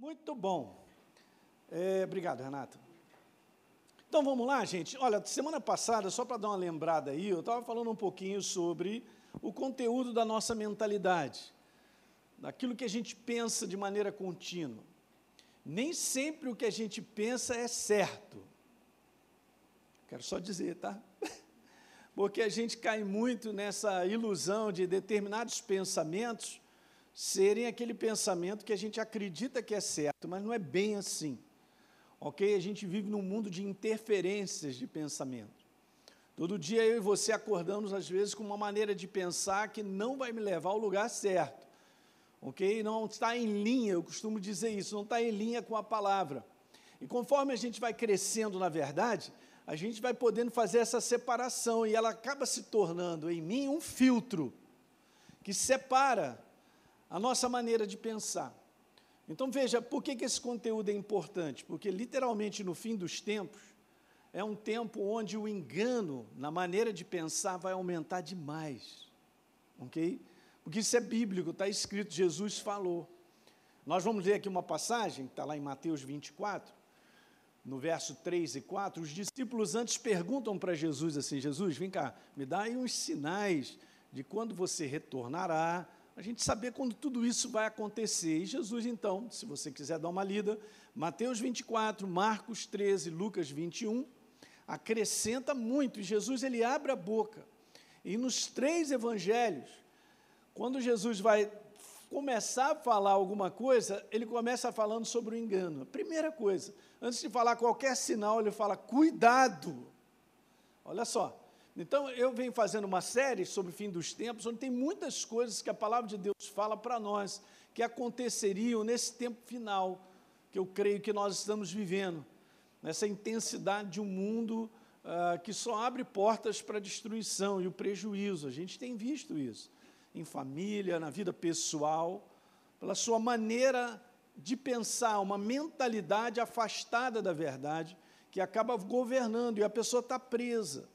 Muito bom. É, obrigado, Renata. Então vamos lá, gente. Olha, semana passada, só para dar uma lembrada aí, eu estava falando um pouquinho sobre o conteúdo da nossa mentalidade, daquilo que a gente pensa de maneira contínua. Nem sempre o que a gente pensa é certo. Quero só dizer, tá? Porque a gente cai muito nessa ilusão de determinados pensamentos serem aquele pensamento que a gente acredita que é certo, mas não é bem assim. Ok? A gente vive num mundo de interferências de pensamento. Todo dia eu e você acordamos, às vezes, com uma maneira de pensar que não vai me levar ao lugar certo. Ok? Não está em linha, eu costumo dizer isso, não está em linha com a palavra. E conforme a gente vai crescendo na verdade, a gente vai podendo fazer essa separação e ela acaba se tornando em mim um filtro que separa a nossa maneira de pensar. Então veja, por que, que esse conteúdo é importante? Porque literalmente no fim dos tempos, é um tempo onde o engano na maneira de pensar vai aumentar demais. Ok? Porque isso é bíblico, está escrito, Jesus falou. Nós vamos ler aqui uma passagem, que está lá em Mateus 24, no verso 3 e 4. Os discípulos antes perguntam para Jesus assim: Jesus, vem cá, me dá aí uns sinais de quando você retornará, a gente saber quando tudo isso vai acontecer. E Jesus, então, se você quiser dar uma lida, Mateus 24, Marcos 13, Lucas 21, acrescenta muito. E Jesus ele abre a boca. E nos três evangelhos, quando Jesus vai começar a falar alguma coisa, ele começa falando sobre o engano. Primeira coisa, antes de falar qualquer sinal, ele fala: cuidado. Olha só, então, eu venho fazendo uma série sobre o fim dos tempos, onde tem muitas coisas que a palavra de Deus fala para nós, que aconteceriam nesse tempo final, que eu creio que nós estamos vivendo, nessa intensidade de um mundo uh, que só abre portas para a destruição e o prejuízo. A gente tem visto isso em família, na vida pessoal, pela sua maneira de pensar, uma mentalidade afastada da verdade, que acaba governando e a pessoa está presa.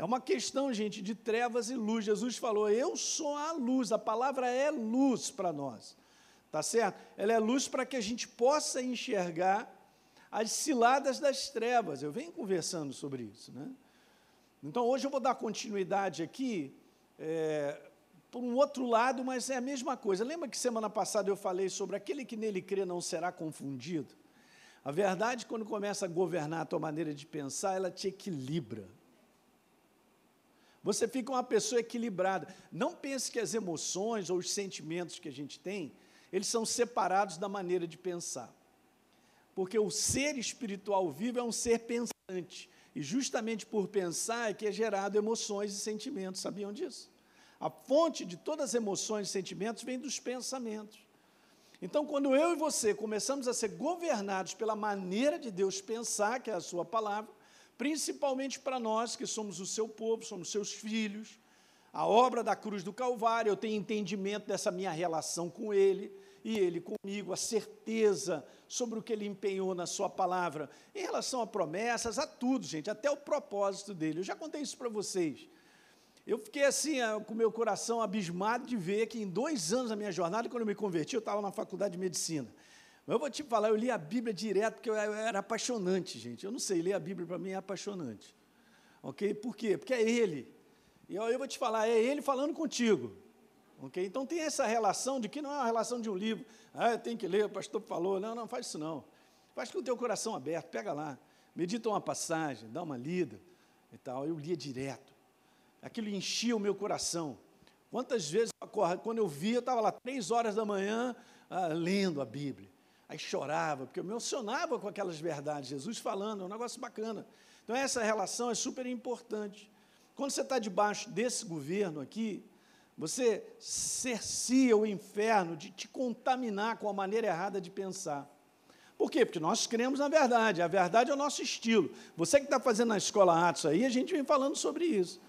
É uma questão, gente, de trevas e luz. Jesus falou: Eu sou a luz, a palavra é luz para nós. Tá certo? Ela é luz para que a gente possa enxergar as ciladas das trevas. Eu venho conversando sobre isso, né? Então, hoje eu vou dar continuidade aqui, é, por um outro lado, mas é a mesma coisa. Lembra que semana passada eu falei sobre aquele que nele crê não será confundido? A verdade, quando começa a governar a tua maneira de pensar, ela te equilibra. Você fica uma pessoa equilibrada. Não pense que as emoções ou os sentimentos que a gente tem, eles são separados da maneira de pensar. Porque o ser espiritual vivo é um ser pensante. E justamente por pensar é que é gerado emoções e sentimentos. Sabiam disso? A fonte de todas as emoções e sentimentos vem dos pensamentos. Então, quando eu e você começamos a ser governados pela maneira de Deus pensar, que é a sua palavra, principalmente para nós que somos o seu povo, somos seus filhos. A obra da cruz do Calvário, eu tenho entendimento dessa minha relação com Ele e Ele comigo, a certeza sobre o que Ele empenhou na Sua palavra, em relação a promessas, a tudo, gente, até o propósito dele. Eu já contei isso para vocês. Eu fiquei assim, com o meu coração abismado de ver que em dois anos da minha jornada, quando eu me converti, eu estava na faculdade de medicina. Mas eu vou te falar, eu li a Bíblia direto porque eu era apaixonante, gente. Eu não sei, ler a Bíblia para mim é apaixonante. Ok? Por quê? Porque é Ele. E eu, eu vou te falar, é Ele falando contigo. Ok? Então tem essa relação de que não é uma relação de um livro. Ah, tem que ler, o pastor falou. Não, não, faz isso não. Faz com o teu coração aberto, pega lá, medita uma passagem, dá uma lida e tal. Eu lia direto. Aquilo enchia o meu coração. Quantas vezes, quando eu via, eu estava lá três horas da manhã ah, lendo a Bíblia aí chorava, porque eu me emocionava com aquelas verdades, Jesus falando, é um negócio bacana. Então, essa relação é super importante. Quando você está debaixo desse governo aqui, você cercia o inferno de te contaminar com a maneira errada de pensar. Por quê? Porque nós cremos na verdade, a verdade é o nosso estilo. Você que está fazendo na escola Atos aí, a gente vem falando sobre isso.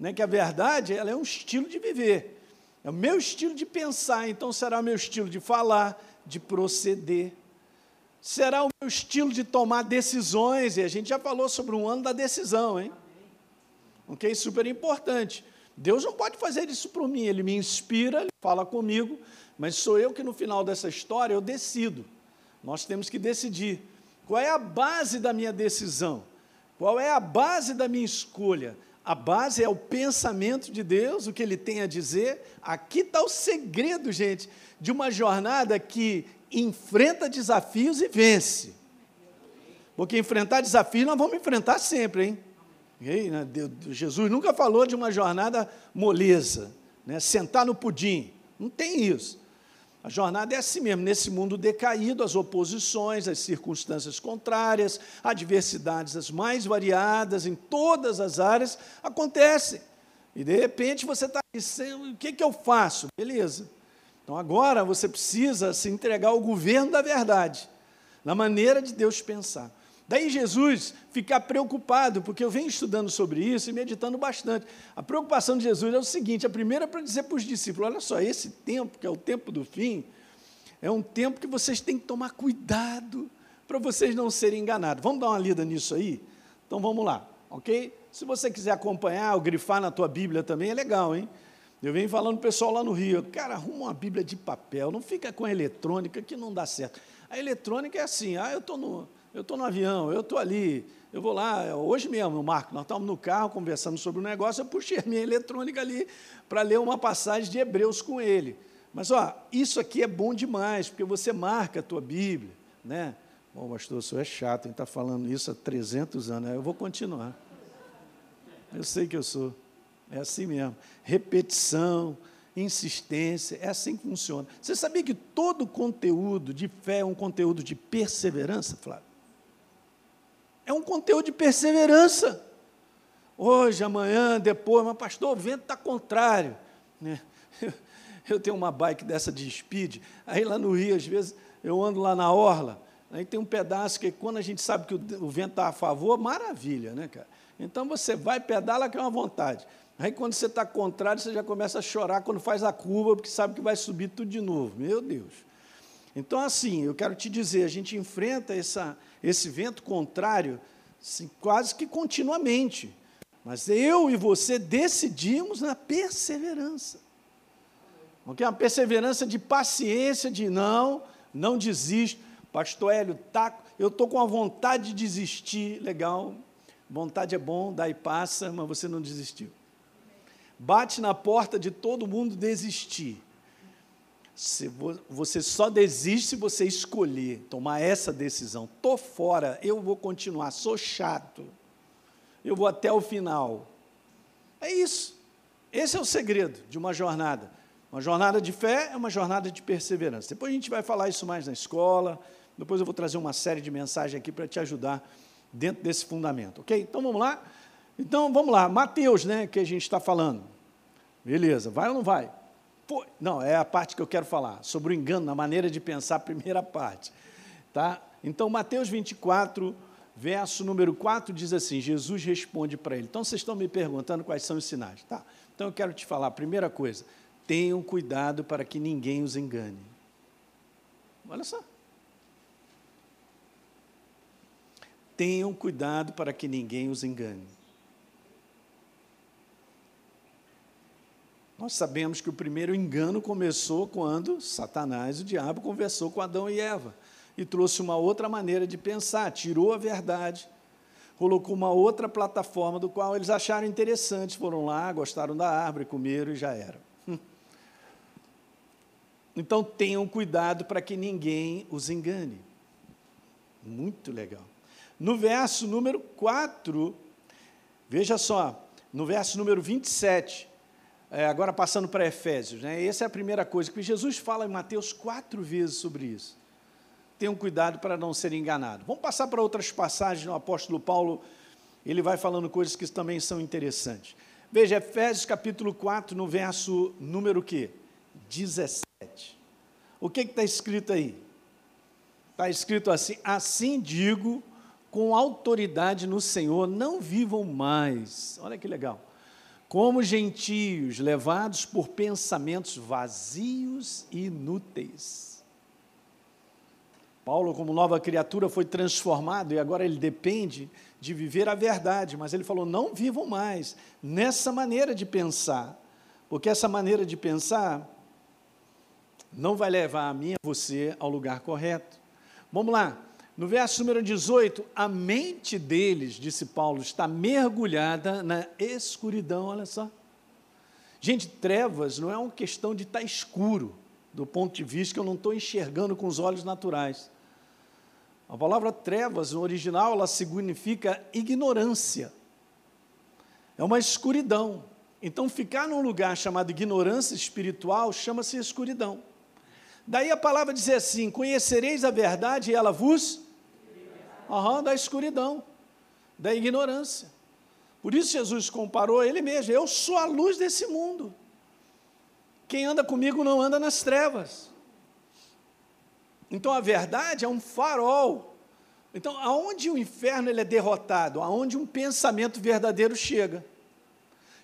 Né? Que a verdade ela é um estilo de viver. É o meu estilo de pensar, então será o meu estilo de falar, de proceder. Será o meu estilo de tomar decisões, e a gente já falou sobre um ano da decisão, hein? Ok? Super importante. Deus não pode fazer isso por mim, Ele me inspira, Ele fala comigo, mas sou eu que no final dessa história eu decido. Nós temos que decidir qual é a base da minha decisão, qual é a base da minha escolha. A base é o pensamento de Deus, o que ele tem a dizer. Aqui está o segredo, gente, de uma jornada que enfrenta desafios e vence. Porque enfrentar desafios nós vamos enfrentar sempre, hein? Né, Jesus nunca falou de uma jornada moleza, né? sentar no pudim. Não tem isso. A jornada é assim mesmo, nesse mundo decaído, as oposições, as circunstâncias contrárias, adversidades as mais variadas em todas as áreas acontecem. E de repente você está dizendo, o que, que eu faço? Beleza. Então agora você precisa se entregar ao governo da verdade, na maneira de Deus pensar. Daí Jesus ficar preocupado, porque eu venho estudando sobre isso e meditando bastante. A preocupação de Jesus é o seguinte: a primeira é para dizer para os discípulos: olha só, esse tempo, que é o tempo do fim, é um tempo que vocês têm que tomar cuidado para vocês não serem enganados. Vamos dar uma lida nisso aí? Então vamos lá, ok? Se você quiser acompanhar ou grifar na tua Bíblia também, é legal, hein? Eu venho falando o pessoal lá no Rio, cara, arruma uma Bíblia de papel, não fica com a eletrônica que não dá certo. A eletrônica é assim, ah, eu estou no eu estou no avião, eu estou ali, eu vou lá, hoje mesmo, Marco, nós estávamos no carro conversando sobre o negócio, eu puxei a minha eletrônica ali para ler uma passagem de Hebreus com ele. Mas, ó, isso aqui é bom demais, porque você marca a tua Bíblia, né? Bom, pastor, o senhor é chato em estar tá falando isso há 300 anos, eu vou continuar. Eu sei que eu sou, é assim mesmo. Repetição, insistência, é assim que funciona. Você sabia que todo conteúdo de fé é um conteúdo de perseverança, Flávio? É um conteúdo de perseverança. Hoje, amanhã, depois, mas pastor, o vento está contrário. Né? Eu tenho uma bike dessa de speed, aí lá no Rio, às vezes, eu ando lá na orla, aí tem um pedaço que quando a gente sabe que o, vento está a favor, maravilha, né, cara? Então você vai, pedala que é uma vontade. Aí quando você está contrário, você já começa a chorar quando faz a curva, porque sabe que vai subir tudo de novo. Meu Deus. Então, assim, eu quero te dizer, a gente enfrenta essa, esse vento contrário assim, quase que continuamente. Mas eu e você decidimos na perseverança. Okay? Uma perseverança de paciência, de não, não desisto. Pastor Hélio, tá, eu estou com a vontade de desistir, legal. Vontade é bom, daí passa, mas você não desistiu. Bate na porta de todo mundo desistir. Você só desiste se você escolher tomar essa decisão. Estou fora, eu vou continuar, sou chato. Eu vou até o final. É isso. Esse é o segredo de uma jornada. Uma jornada de fé é uma jornada de perseverança. Depois a gente vai falar isso mais na escola. Depois eu vou trazer uma série de mensagens aqui para te ajudar dentro desse fundamento, ok? Então vamos lá? Então vamos lá, Mateus, né, que a gente está falando. Beleza, vai ou não vai? Pô, não, é a parte que eu quero falar, sobre o engano, na maneira de pensar, a primeira parte. Tá? Então, Mateus 24, verso número 4, diz assim: Jesus responde para ele. Então, vocês estão me perguntando quais são os sinais. Tá? Então, eu quero te falar, primeira coisa, tenham cuidado para que ninguém os engane. Olha só. Tenham cuidado para que ninguém os engane. Nós sabemos que o primeiro engano começou quando Satanás, o diabo, conversou com Adão e Eva e trouxe uma outra maneira de pensar, tirou a verdade, colocou uma outra plataforma do qual eles acharam interessante, foram lá, gostaram da árvore, comeram e já era. Então tenham cuidado para que ninguém os engane. Muito legal. No verso número 4, veja só, no verso número 27, é, agora passando para Efésios, né? essa é a primeira coisa, que Jesus fala em Mateus quatro vezes sobre isso. Tenham cuidado para não ser enganado. Vamos passar para outras passagens no apóstolo Paulo, ele vai falando coisas que também são interessantes. Veja, Efésios capítulo 4, no verso número quê? 17. O que está escrito aí? Está escrito assim: Assim digo, com autoridade no Senhor, não vivam mais. Olha que legal como gentios levados por pensamentos vazios e inúteis. Paulo, como nova criatura, foi transformado e agora ele depende de viver a verdade, mas ele falou: não vivam mais nessa maneira de pensar, porque essa maneira de pensar não vai levar a mim e a você ao lugar correto. Vamos lá. No verso número 18, a mente deles, disse Paulo, está mergulhada na escuridão, olha só. Gente, trevas não é uma questão de estar escuro, do ponto de vista que eu não estou enxergando com os olhos naturais. A palavra trevas, no original, ela significa ignorância. É uma escuridão. Então, ficar num lugar chamado ignorância espiritual chama-se escuridão. Daí a palavra diz assim: Conhecereis a verdade e ela vos. Da escuridão, da ignorância. Por isso Jesus comparou ele mesmo: Eu sou a luz desse mundo. Quem anda comigo não anda nas trevas. Então a verdade é um farol. Então, aonde o inferno ele é derrotado? Aonde um pensamento verdadeiro chega.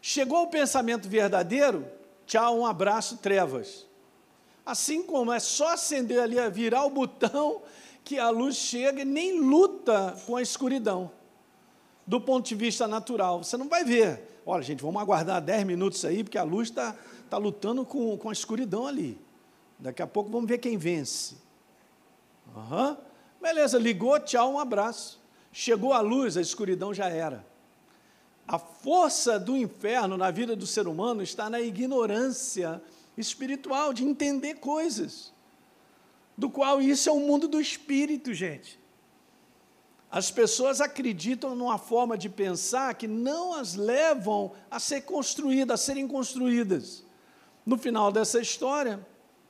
Chegou o pensamento verdadeiro, tchau, um abraço, trevas. Assim como é só acender ali, virar o botão, que a luz chega e nem luta com a escuridão. Do ponto de vista natural, você não vai ver. Olha, gente, vamos aguardar 10 minutos aí, porque a luz está tá lutando com, com a escuridão ali. Daqui a pouco vamos ver quem vence. Uhum. Beleza, ligou, tchau, um abraço. Chegou a luz, a escuridão já era. A força do inferno na vida do ser humano está na ignorância espiritual, de entender coisas. Do qual isso é o mundo do espírito, gente. As pessoas acreditam numa forma de pensar que não as levam a ser construídas, a serem construídas. No final dessa história,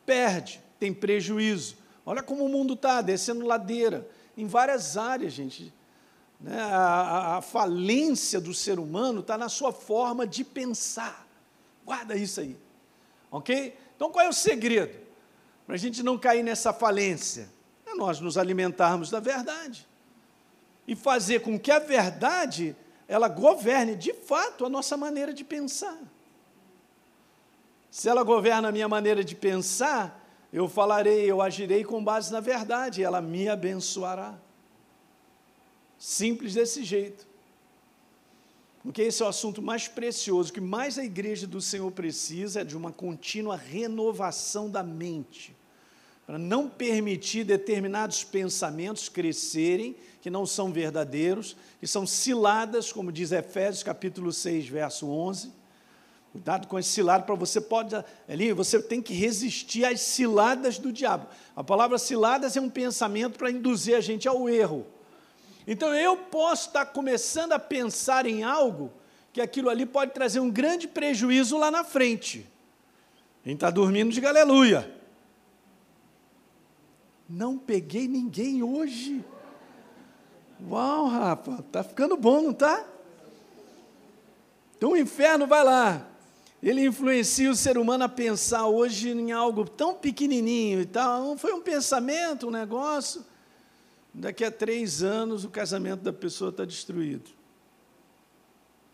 perde, tem prejuízo. Olha como o mundo está, descendo ladeira, em várias áreas, gente. Né? A, a, falência do ser humano está na sua forma de pensar. Guarda isso aí. Ok? Então qual é o segredo? Para a gente não cair nessa falência? É nós nos alimentarmos da verdade. E fazer com que a verdade ela governe de fato a nossa maneira de pensar. Se ela governa a minha maneira de pensar, eu falarei, eu agirei com base na verdade, e ela me abençoará. Simples desse jeito. Porque esse é o assunto mais precioso, que mais a igreja do Senhor precisa é de uma contínua renovação da mente, para não permitir determinados pensamentos crescerem, que não são verdadeiros, que são ciladas, como diz Efésios capítulo 6, verso 11. Cuidado com esse cilado, para você pode ali, você tem que resistir às ciladas do diabo. A palavra ciladas é um pensamento para induzir a gente ao erro. Então eu posso estar começando a pensar em algo que aquilo ali pode trazer um grande prejuízo lá na frente. Quem está dormindo, diga aleluia. Não peguei ninguém hoje. Uau, Rafa, tá ficando bom, não tá? Então o inferno vai lá. Ele influencia o ser humano a pensar hoje em algo tão pequenininho e tal. Foi um pensamento, um negócio daqui a três anos o casamento da pessoa está destruído.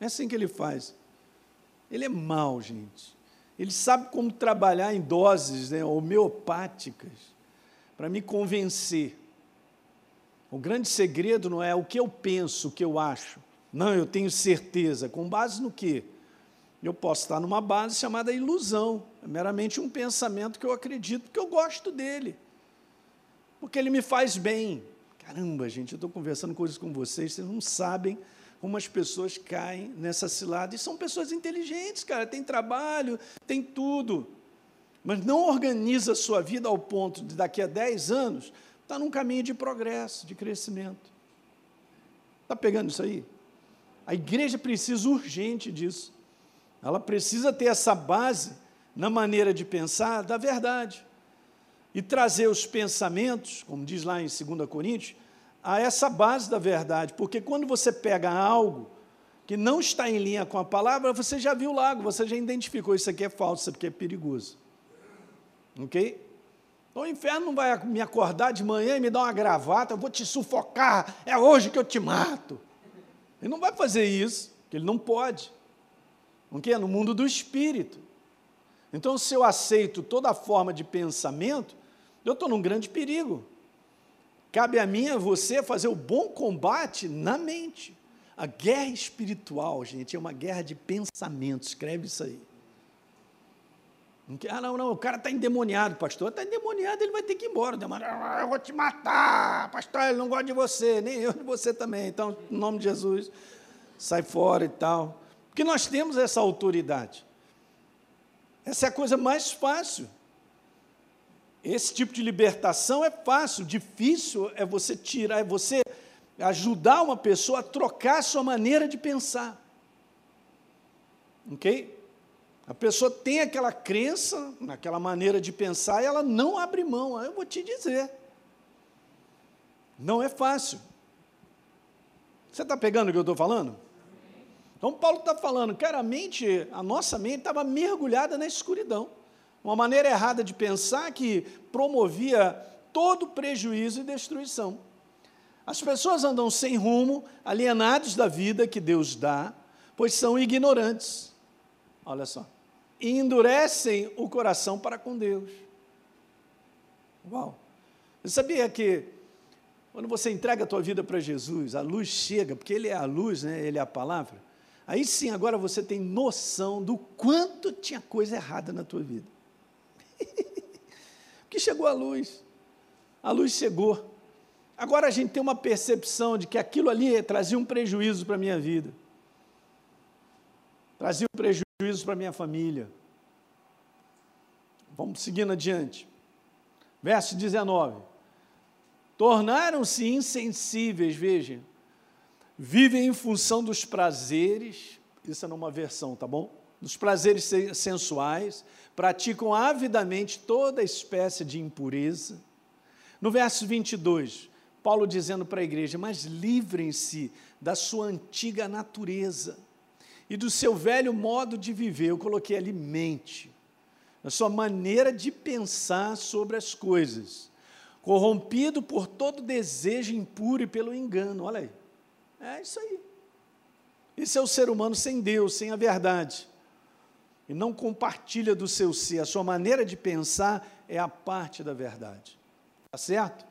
É assim que ele faz. Ele é mau, gente. Ele sabe como trabalhar em doses né, homeopáticas para me convencer. O grande segredo não é o que eu penso, o que eu acho. Não, eu tenho certeza. Com base no quê? Eu posso estar numa base chamada ilusão. É meramente um pensamento que eu acredito, porque eu gosto dele. Porque ele me faz bem. Caramba, gente, eu estou conversando coisas com vocês, vocês não sabem como as pessoas caem nessa cilada. E são pessoas inteligentes, cara, tem trabalho, tem tudo. Mas não organiza a sua vida ao ponto de daqui a 10 anos estar tá num caminho de progresso, de crescimento. Está pegando isso aí? A igreja precisa urgente disso. Ela precisa ter essa base na maneira de pensar da verdade e trazer os pensamentos, como diz lá em 2 Coríntios, a essa base da verdade, porque quando você pega algo que não está em linha com a palavra, você já viu lá, você já identificou, isso aqui é falso, isso aqui é perigoso. Ok? Então o inferno não vai me acordar de manhã e me dar uma gravata, eu vou te sufocar, é hoje que eu te mato. Ele não vai fazer isso, porque ele não pode. Ok? É no mundo do espírito. Então, se eu aceito toda forma de pensamento, eu estou num grande perigo. Cabe a mim e a você fazer o bom combate na mente. A guerra espiritual, gente, é uma guerra de pensamento. Escreve isso aí. Ah, não, não, o cara está endemoniado, pastor. Está endemoniado, ele vai ter que ir embora. Ah, eu vou te matar, pastor, ele não gosta de você, nem eu de você também. Então, em nome de Jesus, sai fora e tal. Porque nós temos essa autoridade. Essa é a coisa mais fácil. Esse tipo de libertação é fácil, difícil é você tirar, é você ajudar uma pessoa a trocar a sua maneira de pensar. Ok? A pessoa tem aquela crença, naquela maneira de pensar, e ela não abre mão. Eu vou te dizer. Não é fácil. Você está pegando o que eu estou falando? Então, Paulo está falando, cara, a mente, a nossa mente estava mergulhada na escuridão. Uma maneira errada de pensar que promovia todo prejuízo e destruição. As pessoas andam sem rumo, alienados da vida que Deus dá, pois são ignorantes. Olha só. E endurecem o coração para com Deus. Uau! Você sabia que quando você entrega a tua vida para Jesus, a luz chega, porque Ele é a luz, né? Ele é a palavra. Aí sim, agora você tem noção do quanto tinha coisa errada na tua vida. porque chegou a luz. A luz chegou. Agora a gente tem uma percepção de que aquilo ali trazia um prejuízo para a minha vida, trazia um prejuízo para a minha família. Vamos seguindo adiante. Verso 19. Tornaram-se insensíveis, veja, vivem em função dos prazeres, isso é numa versão, tá bom? Dos prazeres sensuais, praticam avidamente toda espécie de impureza. No verso 22, Paulo dizendo para a igreja: Mas livrem-se da sua antiga natureza e do seu velho modo de viver. Eu coloquei ali mente, a sua maneira de pensar sobre as coisas, corrompido por todo desejo impuro e pelo engano. Olha aí, é isso aí. Esse é o ser humano sem Deus, sem a verdade. E não compartilha do seu ser. A sua maneira de pensar é a parte da verdade. Está certo?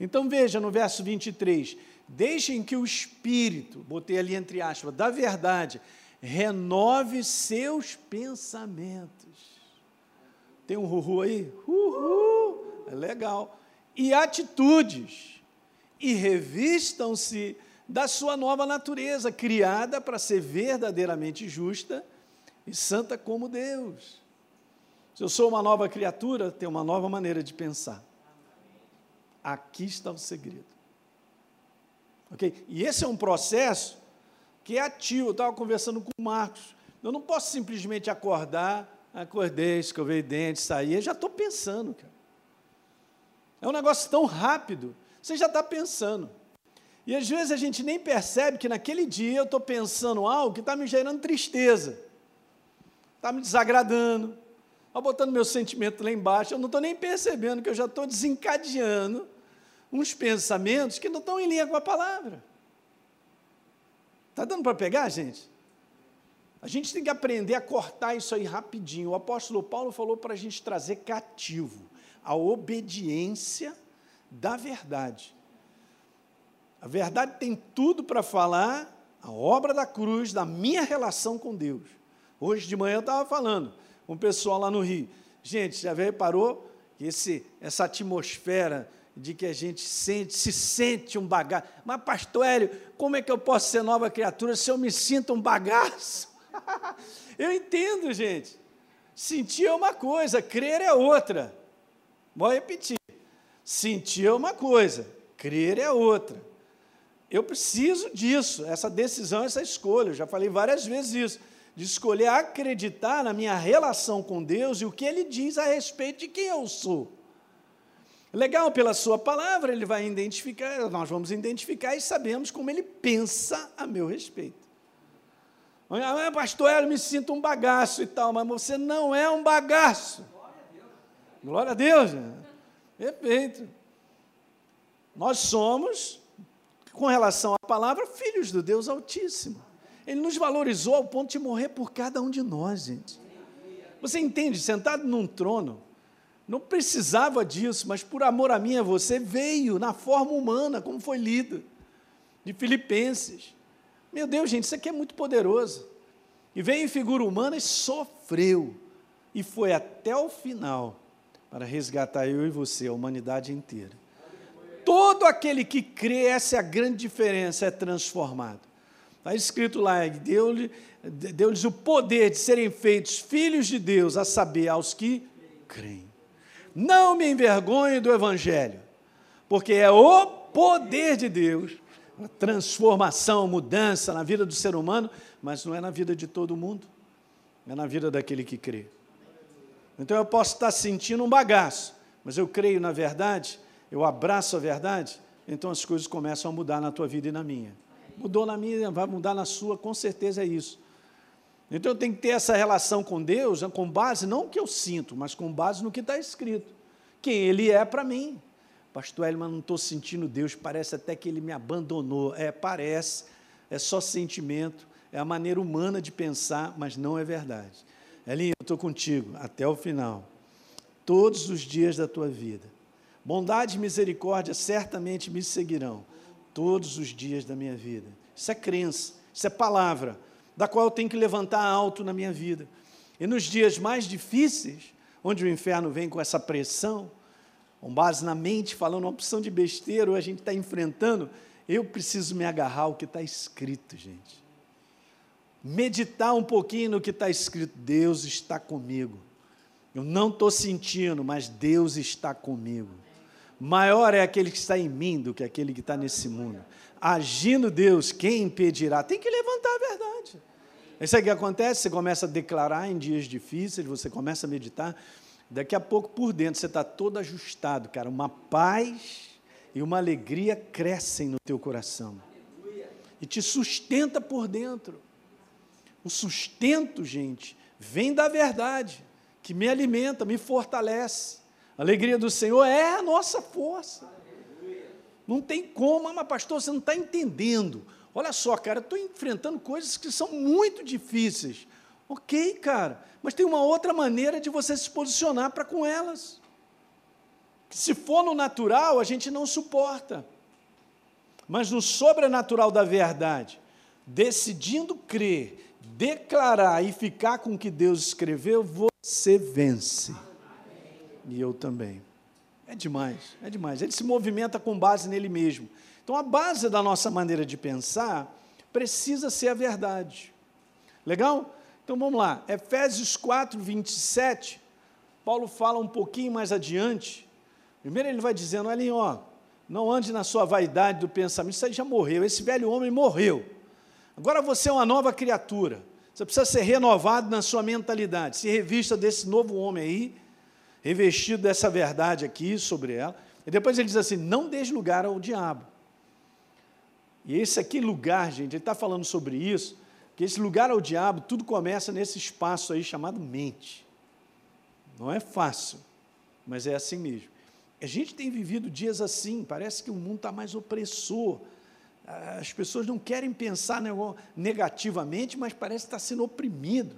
Então veja no verso 23: Deixem que o Espírito, botei ali entre aspas, da verdade, renove seus pensamentos. Tem um ruhu aí? Uhul! É legal. E atitudes. E revistam-se da sua nova natureza, criada para ser verdadeiramente justa e santa como Deus. Se eu sou uma nova criatura, tenho uma nova maneira de pensar. Aqui está o segredo. E esse é um processo que é ativo. Eu estava conversando com o Marcos. Eu não posso simplesmente acordar, acordei, escovei dentes, saí, eu já estou pensando, cara. É um negócio tão rápido, você já está pensando. E às vezes a gente nem percebe que naquele dia eu estou pensando algo que está me gerando tristeza, está me desagradando, está botando meu sentimento lá embaixo. Eu não estou nem percebendo que eu já estou desencadeando uns pensamentos que não estão em linha com a palavra. Está dando para pegar, gente? A gente tem que aprender a cortar isso aí rapidinho. O apóstolo Paulo falou para a gente trazer cativo a obediência da verdade. A verdade tem tudo para falar a obra da cruz, da minha relação com Deus. Hoje de manhã eu estava falando com o pessoal lá no Rio. Gente, já reparou que esse, essa atmosfera de que a gente sente, se sente um bagaço. Mas, pastor Hélio, como é que eu posso ser nova criatura se eu me sinto um bagaço? eu entendo, gente. Sentir é uma coisa, crer é outra. Vou repetir. Sentir é uma coisa, crer é outra. Eu preciso disso, essa decisão, essa escolha. Eu já falei várias vezes isso, de escolher acreditar na minha relação com Deus e o que Ele diz a respeito de quem eu sou. Legal, pela sua palavra, ele vai identificar, nós vamos identificar e sabemos como ele pensa a meu respeito. Ah, pastor, eu me sinto um bagaço e tal, mas você não é um bagaço. Glória a Deus. Glória a Deus. Perfeito. Nós somos, com relação à palavra, filhos do Deus Altíssimo. Ele nos valorizou ao ponto de morrer por cada um de nós, gente. Você entende? Sentado num trono, não precisava disso, mas por amor a mim e a você, veio na forma humana, como foi lido, de Filipenses. Meu Deus, gente, isso aqui é muito poderoso. E veio em figura humana e sofreu. e foi até o final para resgatar eu e você, a humanidade inteira. Todo aquele que crê, essa é a grande diferença, é transformado. Está escrito lá, deu-lhes deu o poder de serem feitos filhos de Deus, a saber, aos que creem. Não me envergonhe do Evangelho, porque é o poder de Deus, a transformação, mudança na vida do ser humano, mas não é na vida de todo mundo, é na vida daquele que crê. Então eu posso estar sentindo um bagaço, mas eu creio na verdade, eu abraço a verdade, então as coisas começam a mudar na tua vida e na minha. Mudou na minha, vai mudar na sua, com certeza é isso. Então eu tenho que ter essa relação com Deus com base não no que eu sinto, mas com base no que está escrito. Quem Ele é para mim. Pastor Elman, não estou sentindo Deus, parece até que Ele me abandonou. É, parece, é só sentimento, é a maneira humana de pensar, mas não é verdade. Elinho, eu estou contigo até o final, todos os dias da tua vida. Bondade e misericórdia certamente me seguirão todos os dias da minha vida. Isso é crença, isso é palavra, da qual eu tenho que levantar alto na minha vida. E nos dias mais difíceis, onde o inferno vem com essa pressão, com base na mente, falando uma opção de besteira, ou a gente está enfrentando, eu preciso me agarrar ao que está escrito, gente meditar um pouquinho no que está escrito: Deus está comigo. Eu não estou sentindo, mas Deus está comigo. Maior é aquele que está em mim do que aquele que está nesse mundo. Agindo Deus, quem impedirá? Tem que levantar a verdade. Isso é que acontece, você começa a declarar em dias difíceis, você começa a meditar, daqui a pouco por dentro você está todo ajustado, cara. Uma paz e uma alegria crescem no teu coração. E te sustenta por dentro. O sustento, gente, vem da verdade, que me alimenta, me fortalece. A alegria do Senhor é a nossa força. Não tem como, ah, mas pastor, você não está entendendo. Olha só, cara, estou enfrentando coisas que são muito difíceis. Ok, cara, mas tem uma outra maneira de você se posicionar para com elas. Se for no natural, a gente não suporta. Mas no sobrenatural da verdade, decidindo crer declarar e ficar com o que Deus escreveu, você vence. E eu também. É demais, é demais. Ele se movimenta com base nele mesmo. Então, a base da nossa maneira de pensar precisa ser a verdade. Legal? Então vamos lá. Efésios 4, 27. Paulo fala um pouquinho mais adiante. Primeiro ele vai dizendo: olha, ó, não ande na sua vaidade do pensamento, isso aí já morreu. Esse velho homem morreu. Agora você é uma nova criatura. Você precisa ser renovado na sua mentalidade, se revista desse novo homem aí, revestido dessa verdade aqui sobre ela. E depois ele diz assim: não deixe lugar ao diabo. E esse aqui lugar, gente, ele está falando sobre isso, que esse lugar ao diabo, tudo começa nesse espaço aí chamado mente. Não é fácil, mas é assim mesmo. A gente tem vivido dias assim, parece que o mundo está mais opressor, as pessoas não querem pensar negativamente, mas parece estar sendo oprimido.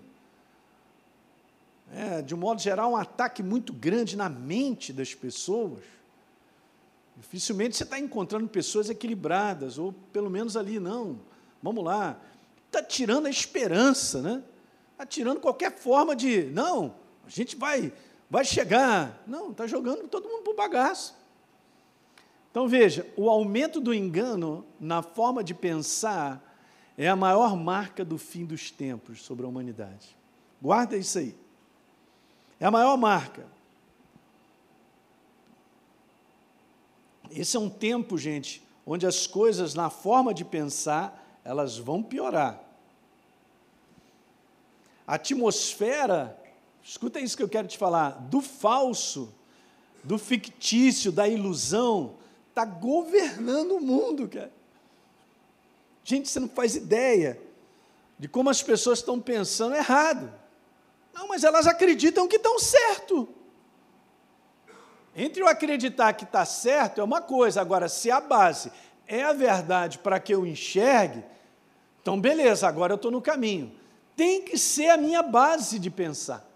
É, de um modo geral, um ataque muito grande na mente das pessoas. Dificilmente você está encontrando pessoas equilibradas, ou pelo menos ali, não. Vamos lá. Está tirando a esperança, né? Está tirando qualquer forma de, não, a gente vai, vai chegar. Não, está jogando todo mundo para o bagaço. Então veja, o aumento do engano na forma de pensar é a maior marca do fim dos tempos sobre a humanidade. Guarda isso aí. É a maior marca. Esse é um tempo, gente, onde as coisas na forma de pensar, elas vão piorar. A atmosfera, escuta isso que eu quero te falar, do falso, do fictício, da ilusão, está governando o mundo, cara. Gente, você não faz ideia de como as pessoas estão pensando errado. Não, mas elas acreditam que estão certo. Entre eu acreditar que está certo é uma coisa, agora, se a base é a verdade para que eu enxergue, então beleza, agora eu estou no caminho. Tem que ser a minha base de pensar.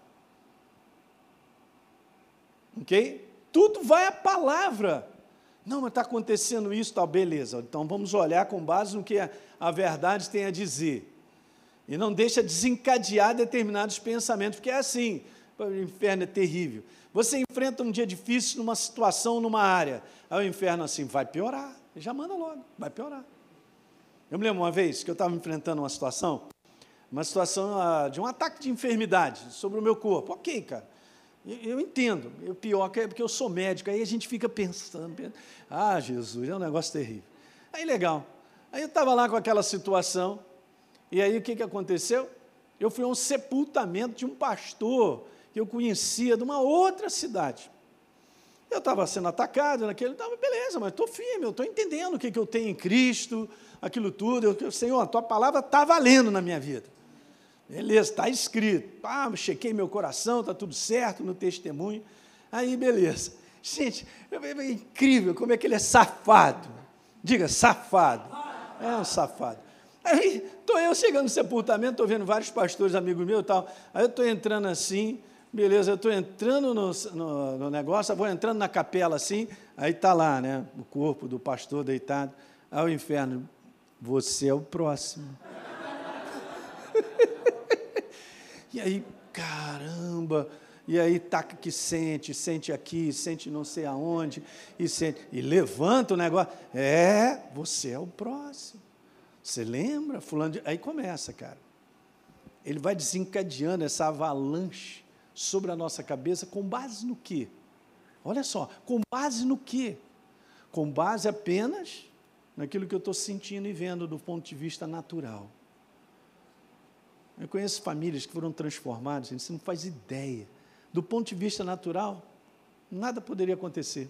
Ok? Tudo vai à palavra. Não, mas está acontecendo isso, tal, beleza. Então vamos olhar com base no que a, verdade tem a dizer. E não deixa desencadear determinados pensamentos, porque é assim, o inferno é terrível. Você enfrenta um dia difícil numa situação, numa área. Aí o inferno assim, vai piorar. Já manda logo, vai piorar. Eu me lembro uma vez que eu estava enfrentando uma situação, uma situação uh, de um ataque de enfermidade sobre o meu corpo. Ok, cara. Eu, eu entendo. O pior é porque eu sou médico. Aí a gente fica pensando, pensando ah, Jesus, é um negócio terrível. Aí legal. Aí eu estava lá com aquela situação, e aí o que, que aconteceu? Eu fui a um sepultamento de um pastor que eu conhecia de uma outra cidade. Eu estava sendo atacado naquele, estava, beleza, mas estou firme, eu estou entendendo o que, que eu tenho em Cristo, aquilo tudo. Eu, Senhor, a tua palavra está valendo na minha vida. Beleza, está escrito. Ah, chequei meu coração, está tudo certo no testemunho. Aí, beleza. Gente, é incrível como é que ele é safado. Diga, safado. É um safado. Aí, estou eu chegando no sepultamento, estou vendo vários pastores, amigos meus e tal. Aí eu estou entrando assim, beleza, eu estou entrando no, no, no, negócio, vou entrando na capela assim, aí está lá, né, o corpo do pastor deitado. Aí o inferno, você é o próximo. e aí, caramba, e aí taca que sente, sente aqui, sente não sei aonde, e sente, e levanta o negócio. É, você é o próximo. Você lembra? Fulano de... Aí começa, cara. Ele vai desencadeando essa avalanche sobre a nossa cabeça com base no quê? Olha só, com base no quê? Com base apenas naquilo que eu estou sentindo e vendo do ponto de vista natural. Eu conheço famílias que foram transformadas, você não faz ideia. Do ponto de vista natural, nada poderia acontecer.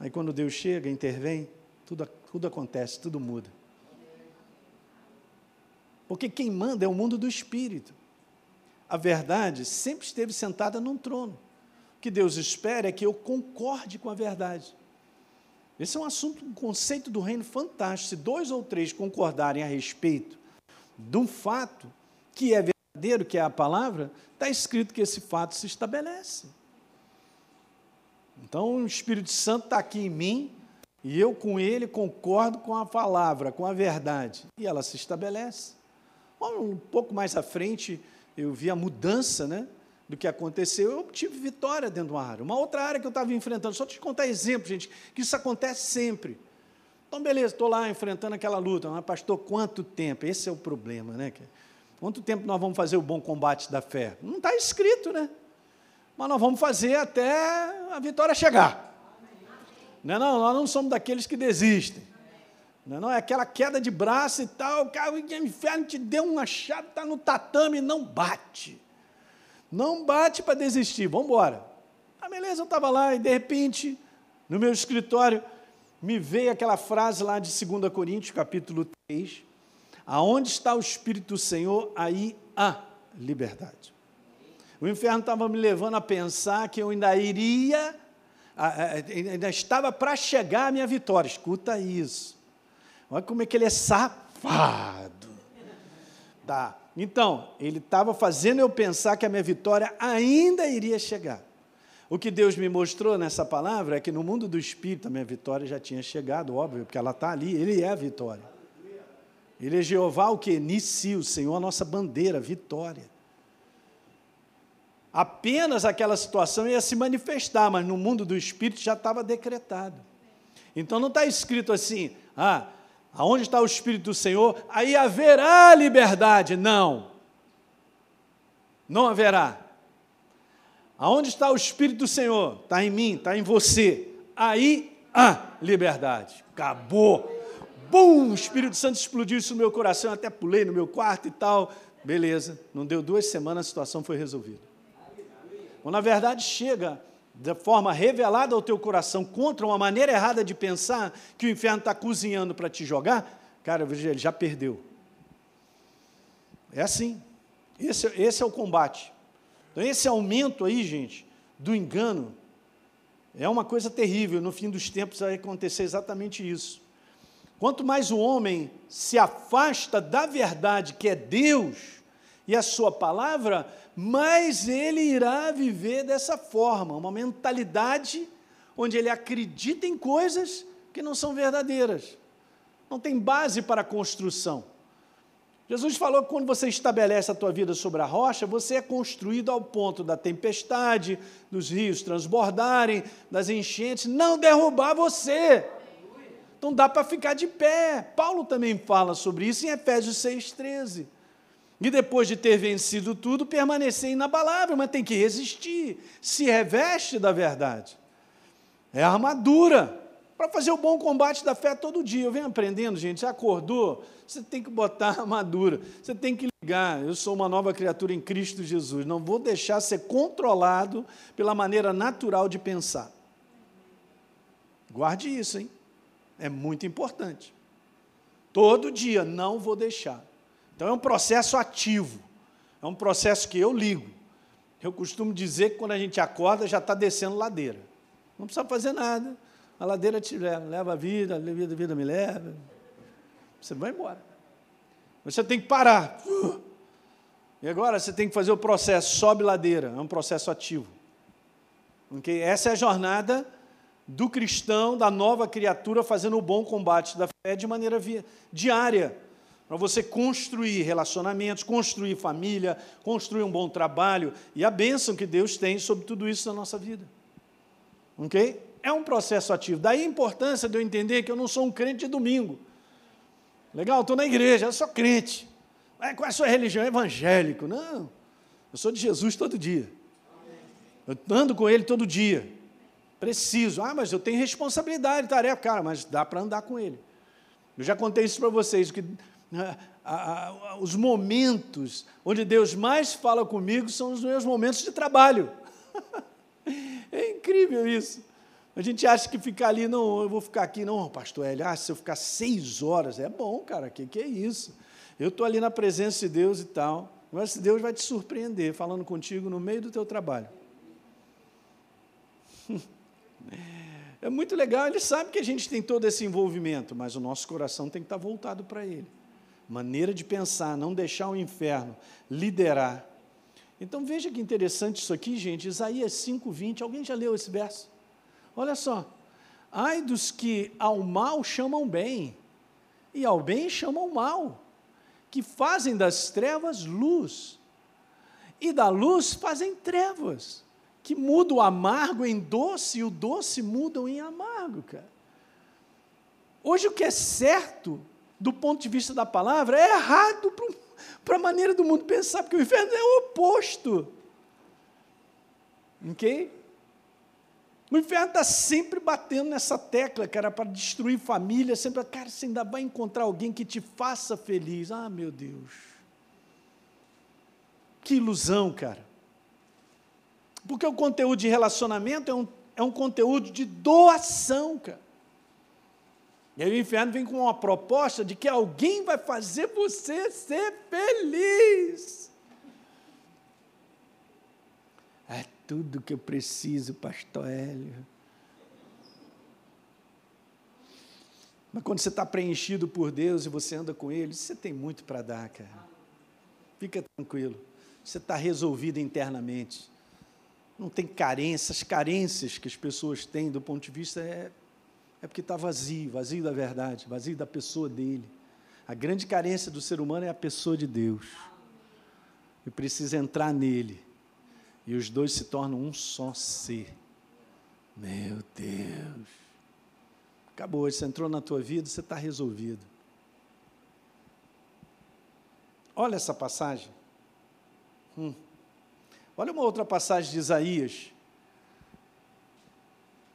Aí quando Deus chega, intervém, tudo, tudo acontece, tudo muda. Porque quem manda é o mundo do espírito a verdade sempre esteve sentada num trono. O que Deus espera é que eu concorde com a verdade. Esse é um assunto, um conceito do reino fantástico. Se dois ou três concordarem a respeito de um fato que é verdadeiro, que é a palavra, está escrito que esse fato se estabelece. Então o Espírito Santo está aqui em mim e eu com ele concordo com a palavra, com a verdade, e ela se estabelece. Um pouco mais à frente, eu vi a mudança né, do que aconteceu, eu tive vitória dentro de uma área. Uma outra área que eu estava enfrentando, só te contar exemplo, gente, que isso acontece sempre. Então, beleza, estou lá enfrentando aquela luta, mas pastor, quanto tempo? Esse é o problema, né? Quanto tempo nós vamos fazer o bom combate da fé? Não está escrito, né? Mas nós vamos fazer até a vitória chegar. Não, é não, nós não somos daqueles que desistem. Não, é não é aquela queda de braço e tal, o cara, o inferno te deu uma chave, está no tatame, não bate. Não bate para desistir, vamos embora. Ah, beleza, eu estava lá e de repente, no meu escritório, me veio aquela frase lá de 2 Coríntios, capítulo 3, aonde está o Espírito do Senhor, aí há liberdade. O inferno estava me levando a pensar que eu ainda iria, ainda estava para chegar a minha vitória. Escuta isso. Olha como é que ele é safado. Tá. Então, ele estava fazendo eu pensar que a minha vitória ainda iria chegar. O que Deus me mostrou nessa palavra é que no mundo do espírito a minha vitória já tinha chegado, óbvio, porque ela está ali, ele é a vitória. Ele é Jeová, o que? Nissi, o Senhor, a nossa bandeira, vitória. Apenas aquela situação ia se manifestar, mas no mundo do espírito já estava decretado. Então não está escrito assim, ah, aonde está o Espírito do Senhor, aí haverá liberdade. Não. Não haverá. Aonde está o Espírito do Senhor? Está em mim, está em você. Aí há liberdade. Acabou. Bum! O Espírito Santo explodiu isso no meu coração, até pulei no meu quarto e tal. Beleza. Não deu duas semanas, a situação foi resolvida. Quando na verdade chega de forma revelada ao teu coração contra uma maneira errada de pensar que o inferno está cozinhando para te jogar, cara, ele já perdeu. É assim. Esse, esse é o combate. Então, esse aumento aí, gente, do engano, é uma coisa terrível. No fim dos tempos vai acontecer exatamente isso. Quanto mais o homem se afasta da verdade, que é Deus, e a sua palavra, mais ele irá viver dessa forma, uma mentalidade onde ele acredita em coisas que não são verdadeiras. Não tem base para a construção. Jesus falou que quando você estabelece a tua vida sobre a rocha, você é construído ao ponto da tempestade, dos rios transbordarem, das enchentes, não derrubar você. Então dá para ficar de pé. Paulo também fala sobre isso em Efésios 6,13. E depois de ter vencido tudo, permanecer inabalável, mas tem que resistir. Se reveste da verdade. É armadura para fazer o bom combate da fé todo dia. Eu venho aprendendo, gente. Você acordou, você tem que botar armadura, você tem que ligar. Eu sou uma nova criatura em Cristo Jesus. Não vou deixar ser controlado pela maneira natural de pensar. Guarde isso, hein? É muito importante. Todo dia, não vou deixar. Então é um processo ativo, é um processo que eu ligo. Eu costumo dizer que quando a gente acorda já está descendo ladeira. Não precisa fazer nada. A ladeira te leva, leva a vida, a vida, a vida me leva. Você vai embora. Você tem que parar. E agora você tem que fazer o processo, sobe ladeira, é um processo ativo. Okay? Essa é a jornada do cristão, da nova criatura, fazendo o bom combate da fé de maneira diária para você construir relacionamentos, construir família, construir um bom trabalho e a bênção que Deus tem sobre tudo isso na nossa vida. Ok? É um processo ativo. Daí a importância de eu entender que eu não sou um crente de domingo. Legal, estou na igreja, eu sou crente. Qual é a sua religião? Evangélico. Não, eu sou de Jesus todo dia. Eu ando com Ele todo dia. Preciso. Ah, mas eu tenho responsabilidade, tarefa. Cara, mas dá para andar com Ele. Eu já contei isso para vocês, que os momentos onde Deus mais fala comigo são os meus momentos de trabalho. é incrível isso. A gente acha que ficar ali, não, eu vou ficar aqui, não, pastor Hélio, ah, se eu ficar seis horas, é bom, cara, que, que é isso? Eu estou ali na presença de Deus e tal, mas Deus vai te surpreender falando contigo no meio do teu trabalho. É muito legal, ele sabe que a gente tem todo esse envolvimento, mas o nosso coração tem que estar voltado para ele maneira de pensar, não deixar o inferno liderar. Então veja que interessante isso aqui, gente, Isaías 5:20. Alguém já leu esse verso? Olha só. Ai dos que ao mal chamam bem, e ao bem chamam mal, que fazem das trevas luz, e da luz fazem trevas, que mudam o amargo em doce e o doce mudam em amargo, cara. Hoje o que é certo do ponto de vista da palavra, é errado para a maneira do mundo pensar, porque o inferno é o oposto. Ok? O inferno está sempre batendo nessa tecla, cara, para destruir família, sempre, cara, você ainda vai encontrar alguém que te faça feliz. Ah, meu Deus. Que ilusão, cara. Porque o conteúdo de relacionamento é um, é um conteúdo de doação, cara. E aí o inferno vem com uma proposta de que alguém vai fazer você ser feliz. É tudo que eu preciso, pastor Hélio. Mas quando você está preenchido por Deus e você anda com Ele, você tem muito para dar, cara. Fica tranquilo. Você está resolvido internamente. Não tem carências, carências que as pessoas têm do ponto de vista é é porque está vazio, vazio da verdade, vazio da pessoa dele. A grande carência do ser humano é a pessoa de Deus. E precisa entrar nele. E os dois se tornam um só ser. Meu Deus. Acabou, você entrou na tua vida, você está resolvido. Olha essa passagem. Hum. Olha uma outra passagem de Isaías.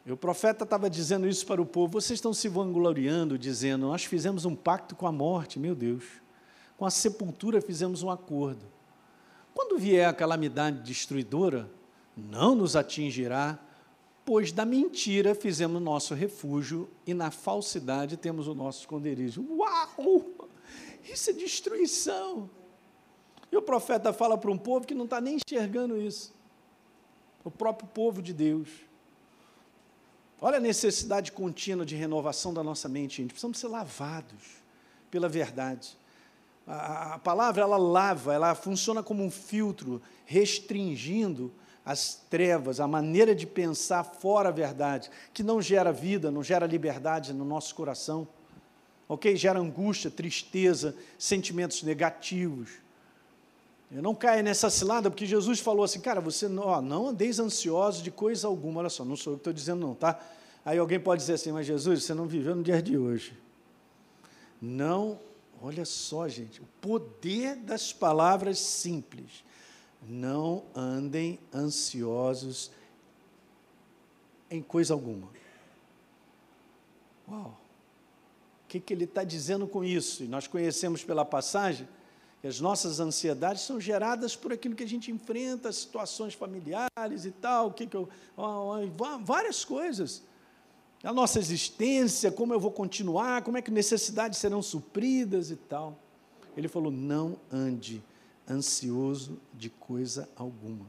E o profeta estava dizendo isso para o povo: vocês estão se vangloriando, dizendo, nós fizemos um pacto com a morte, meu Deus, com a sepultura fizemos um acordo. Quando vier a calamidade destruidora, não nos atingirá, pois da mentira fizemos nosso refúgio e na falsidade temos o nosso esconderijo. Uau! Isso é destruição. E o profeta fala para um povo que não está nem enxergando isso. O próprio povo de Deus. Olha a necessidade contínua de renovação da nossa mente, gente. Precisamos ser lavados pela verdade. A, a palavra, ela lava, ela funciona como um filtro, restringindo as trevas, a maneira de pensar fora a verdade, que não gera vida, não gera liberdade no nosso coração. ok? Gera angústia, tristeza, sentimentos negativos. Eu não caia nessa cilada, porque Jesus falou assim, cara, você ó, não andeis ansiosos de coisa alguma. Olha só, não sou eu que estou dizendo, não, tá? Aí alguém pode dizer assim, mas Jesus, você não viveu no dia de hoje. Não, olha só, gente, o poder das palavras simples. Não andem ansiosos em coisa alguma. Uau! O que, que ele está dizendo com isso? E nós conhecemos pela passagem que as nossas ansiedades são geradas por aquilo que a gente enfrenta, situações familiares e tal, que que eu, várias coisas. A nossa existência, como eu vou continuar, como é que necessidades serão supridas e tal. Ele falou: não ande ansioso de coisa alguma.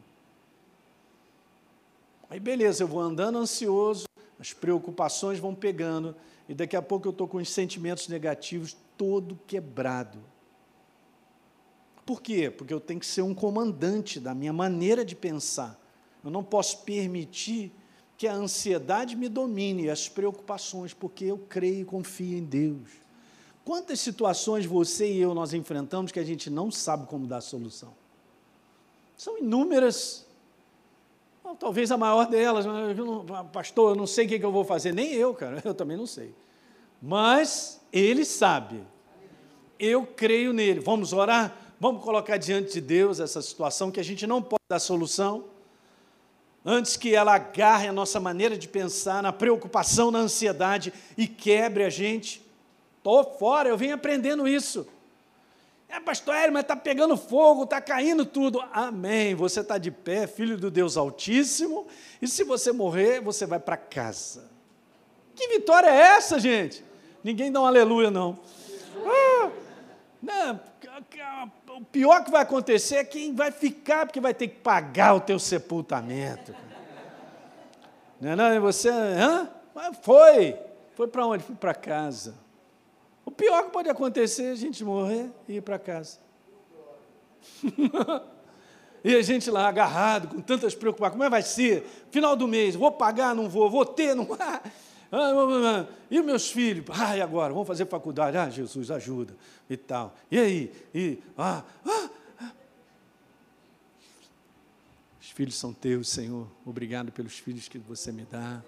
Aí, beleza, eu vou andando ansioso, as preocupações vão pegando, e daqui a pouco eu estou com os sentimentos negativos todo quebrado. Por quê? Porque eu tenho que ser um comandante da minha maneira de pensar. Eu não posso permitir que a ansiedade me domine, as preocupações, porque eu creio e confio em Deus. Quantas situações você e eu nós enfrentamos que a gente não sabe como dar solução? São inúmeras. talvez a maior delas, pastor, eu não sei o que eu vou fazer, nem eu, cara, eu também não sei. Mas ele sabe. Eu creio nele. Vamos orar? Vamos colocar diante de Deus essa situação que a gente não pode dar solução, antes que ela agarre a nossa maneira de pensar na preocupação, na ansiedade e quebre a gente. Estou fora, eu venho aprendendo isso. É, pastor Hélio, mas está pegando fogo, está caindo tudo. Amém. Você está de pé, filho do Deus Altíssimo, e se você morrer, você vai para casa. Que vitória é essa, gente? Ninguém dá um aleluia, não. Ah, não o pior que vai acontecer é quem vai ficar, porque vai ter que pagar o teu sepultamento. Não é não? você, hã? Foi. Foi para onde? Foi para casa. O pior que pode acontecer é a gente morrer e ir para casa. e a gente lá agarrado, com tantas preocupações, como é que vai ser? Final do mês, vou pagar, não vou, vou ter, não vou. Ah, e meus filhos? Ah, e agora? Vamos fazer faculdade? Ah, Jesus, ajuda e tal. E aí? E, ah, ah, ah. Os filhos são teus, Senhor. Obrigado pelos filhos que você me dá.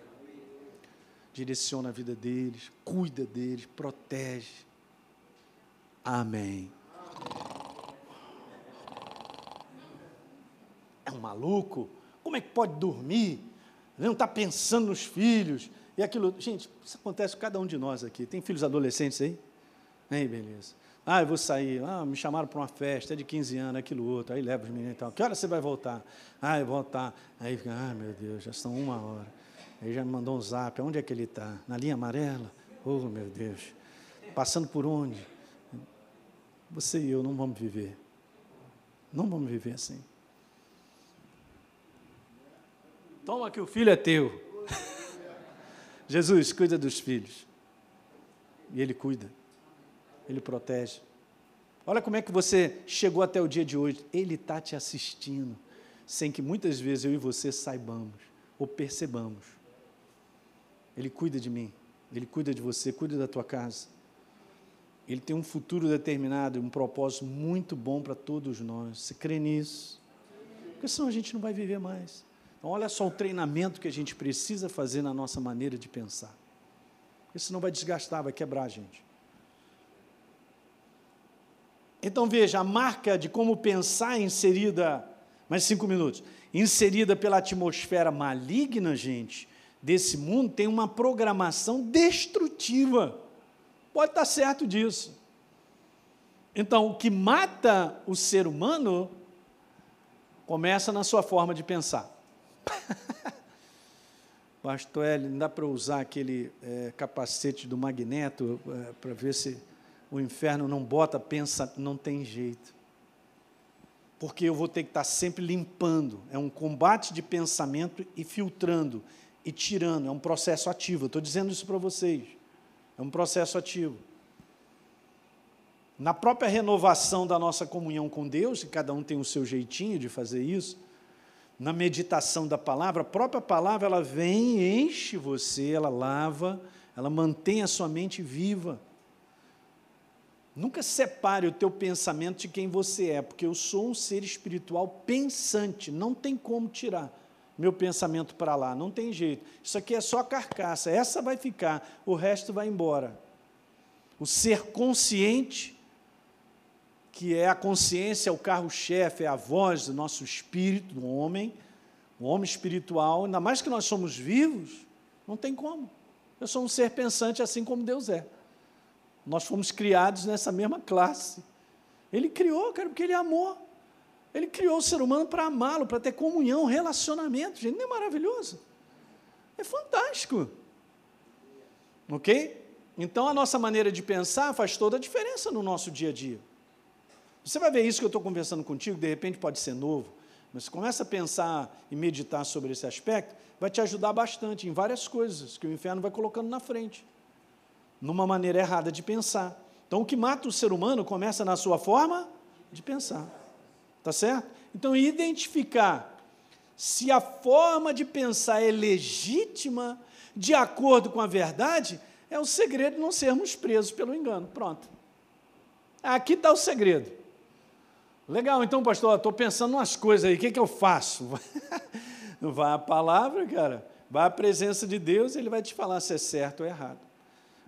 Direciona a vida deles, cuida deles, protege. Amém. É um maluco? Como é que pode dormir? Não está pensando nos filhos e aquilo, gente, isso acontece com cada um de nós aqui. Tem filhos adolescentes aí? Aí, beleza. Ah, eu vou sair. Ah, me chamaram para uma festa, é de 15 anos, aquilo outro. Aí leva os meninos e tal. Que hora você vai voltar? Ah, eu vou voltar. Aí fica, ah, meu Deus, já são uma hora. Aí já me mandou um zap. Onde é que ele está? Na linha amarela? Oh, meu Deus. Passando por onde? Você e eu não vamos viver. Não vamos viver assim. Toma que o filho é teu. Jesus cuida dos filhos. E Ele cuida. Ele protege. Olha como é que você chegou até o dia de hoje. Ele está te assistindo, sem que muitas vezes eu e você saibamos ou percebamos. Ele cuida de mim, ele cuida de você, cuida da tua casa. Ele tem um futuro determinado, um propósito muito bom para todos nós. Você crê nisso? Porque senão a gente não vai viver mais. Então, olha só o treinamento que a gente precisa fazer na nossa maneira de pensar. Porque senão vai desgastar, vai quebrar a gente. Então veja, a marca de como pensar é inserida, mais cinco minutos, inserida pela atmosfera maligna, gente, desse mundo, tem uma programação destrutiva. Pode estar certo disso. Então, o que mata o ser humano começa na sua forma de pensar. Pastor L, não dá para usar aquele é, capacete do magneto é, para ver se o inferno não bota, pensa, não tem jeito. Porque eu vou ter que estar sempre limpando. É um combate de pensamento e filtrando e tirando. É um processo ativo. estou dizendo isso para vocês. É um processo ativo. Na própria renovação da nossa comunhão com Deus, e cada um tem o seu jeitinho de fazer isso, na meditação da palavra, a própria palavra ela vem, enche você, ela lava, ela mantém a sua mente viva. Nunca separe o teu pensamento de quem você é, porque eu sou um ser espiritual pensante, não tem como tirar meu pensamento para lá, não tem jeito. Isso aqui é só carcaça, essa vai ficar, o resto vai embora. O ser consciente, que é a consciência, o carro-chefe, é a voz do nosso espírito, do homem, o homem espiritual, ainda mais que nós somos vivos, não tem como. Eu sou um ser pensante assim como Deus é. Nós fomos criados nessa mesma classe. Ele criou, cara, porque ele amou. Ele criou o ser humano para amá-lo, para ter comunhão, relacionamento. Gente, não é maravilhoso? É fantástico. Ok? Então a nossa maneira de pensar faz toda a diferença no nosso dia a dia. Você vai ver isso que eu estou conversando contigo, de repente pode ser novo, mas começa a pensar e meditar sobre esse aspecto, vai te ajudar bastante em várias coisas que o inferno vai colocando na frente numa maneira errada de pensar. Então, o que mata o ser humano começa na sua forma de pensar. Tá certo? Então, identificar se a forma de pensar é legítima, de acordo com a verdade, é o segredo de não sermos presos pelo engano. Pronto. Aqui está o segredo. Legal, então, pastor, estou pensando umas coisas aí, o que, que eu faço? Vai a palavra, cara, vai à presença de Deus, ele vai te falar se é certo ou errado.